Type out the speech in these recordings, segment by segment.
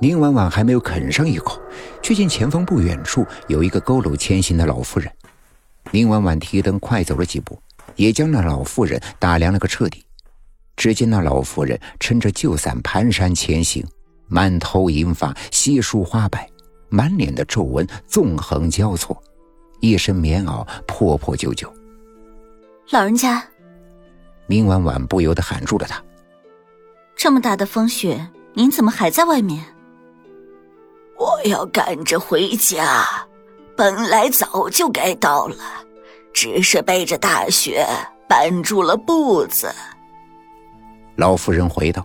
宁婉婉还没有啃上一口，却见前方不远处有一个佝偻前行的老妇人。宁婉婉提灯快走了几步，也将那老妇人打量了个彻底。只见那老妇人撑着旧伞蹒跚前行，满头银发稀疏花白，满脸的皱纹纵横交错，一身棉袄破破旧旧。老人家，宁婉婉不由得喊住了他：“这么大的风雪，您怎么还在外面？”我要赶着回家，本来早就该到了，只是背着大雪绊住了步子。老妇人回道。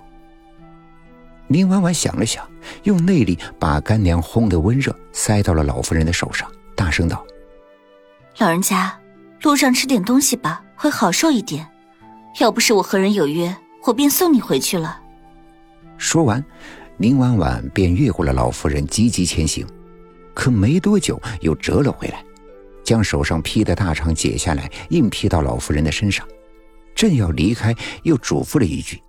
林婉婉想了想，用内力把干粮烘得温热，塞到了老妇人的手上，大声道：“老人家，路上吃点东西吧，会好受一点。要不是我和人有约，我便送你回去了。”说完。宁婉婉便越过了老妇人，急急前行，可没多久又折了回来，将手上披的大氅解下来，硬披到老妇人的身上。正要离开，又嘱咐了一句：“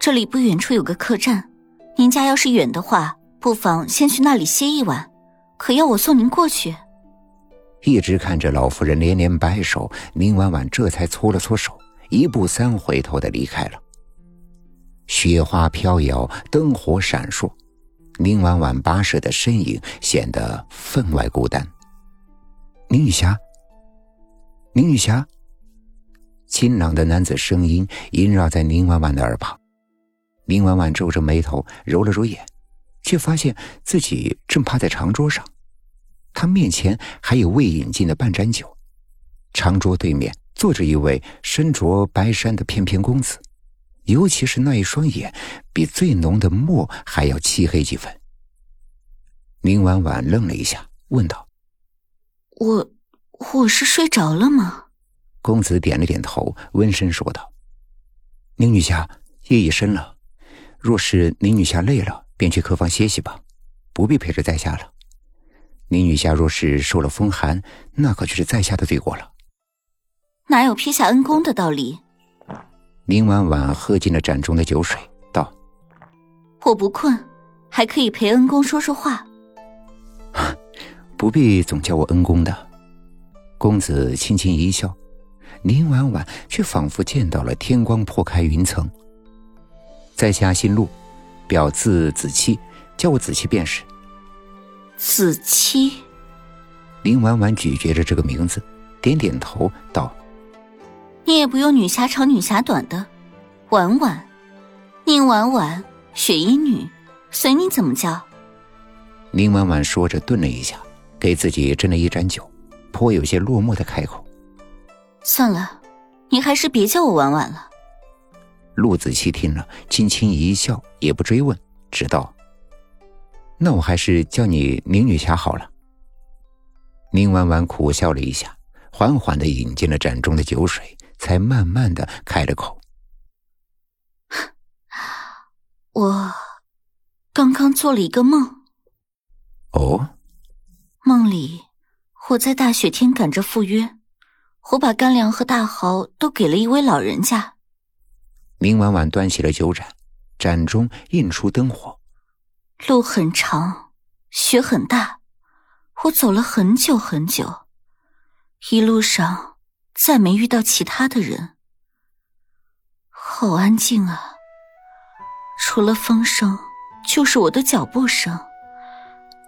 这里不远处有个客栈，您家要是远的话，不妨先去那里歇一晚。可要我送您过去？”一直看着老妇人连连摆手，宁婉婉这才搓了搓手，一步三回头的离开了。雪花飘摇，灯火闪烁，宁婉婉跋涉的身影显得分外孤单。宁雨霞，宁雨霞，清朗的男子声音萦绕在宁婉婉的耳旁。宁婉婉皱着眉头，揉了揉眼，却发现自己正趴在长桌上，他面前还有未饮尽的半盏酒，长桌对面坐着一位身着白衫的翩翩公子。尤其是那一双眼，比最浓的墨还要漆黑几分。宁婉婉愣了一下，问道：“我我是睡着了吗？”公子点了点头，温声说道：“宁女侠，夜已深了，若是宁女侠累了，便去客房歇息吧，不必陪着在下了。宁女侠若是受了风寒，那可就是在下的罪过了。哪有撇下恩公的道理？”宁婉婉喝尽了盏中的酒水，道：“我不困，还可以陪恩公说说话。”不必总叫我恩公的。公子轻轻一笑，林婉婉却仿佛见到了天光破开云层。在下姓陆，表字子期，叫我子期便是。子期。林婉婉咀嚼着这个名字，点点头道。你也不用女侠长女侠短的，婉婉，宁婉婉，雪衣女，随你怎么叫。宁婉婉说着，顿了一下，给自己斟了一盏酒，颇有些落寞的开口：“算了，你还是别叫我婉婉了。”陆子期听了，轻轻一笑，也不追问，只道：“那我还是叫你宁女侠好了。”宁婉婉苦笑了一下，缓缓的饮尽了盏中的酒水。才慢慢的开了口。我刚刚做了一个梦。哦。梦里我在大雪天赶着赴约，我把干粮和大蚝都给了一位老人家。明婉婉端起了酒盏，盏中映出灯火。路很长，雪很大，我走了很久很久，一路上。再没遇到其他的人，好安静啊！除了风声，就是我的脚步声，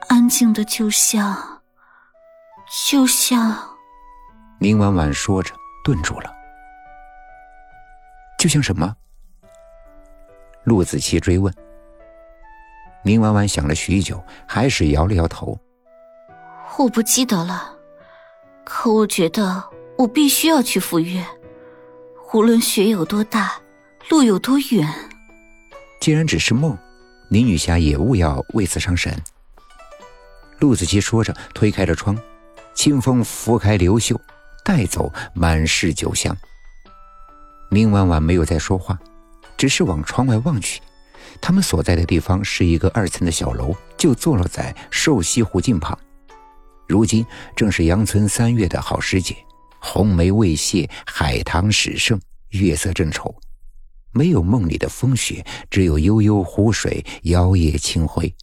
安静的就像，就像……宁婉婉说着，顿住了。就像什么？陆子期追问。宁婉婉想了许久，还是摇了摇头。我不记得了，可我觉得。我必须要去赴约，无论雪有多大，路有多远。既然只是梦，林女侠也勿要为此伤神。陆子期说着，推开了窗，清风拂开流袖，带走满室酒香。林婉婉没有再说话，只是往窗外望去。他们所在的地方是一个二层的小楼，就坐落在瘦西湖近旁。如今正是阳春三月的好时节。红梅未谢，海棠始盛，月色正愁。没有梦里的风雪，只有悠悠湖水摇曳清辉。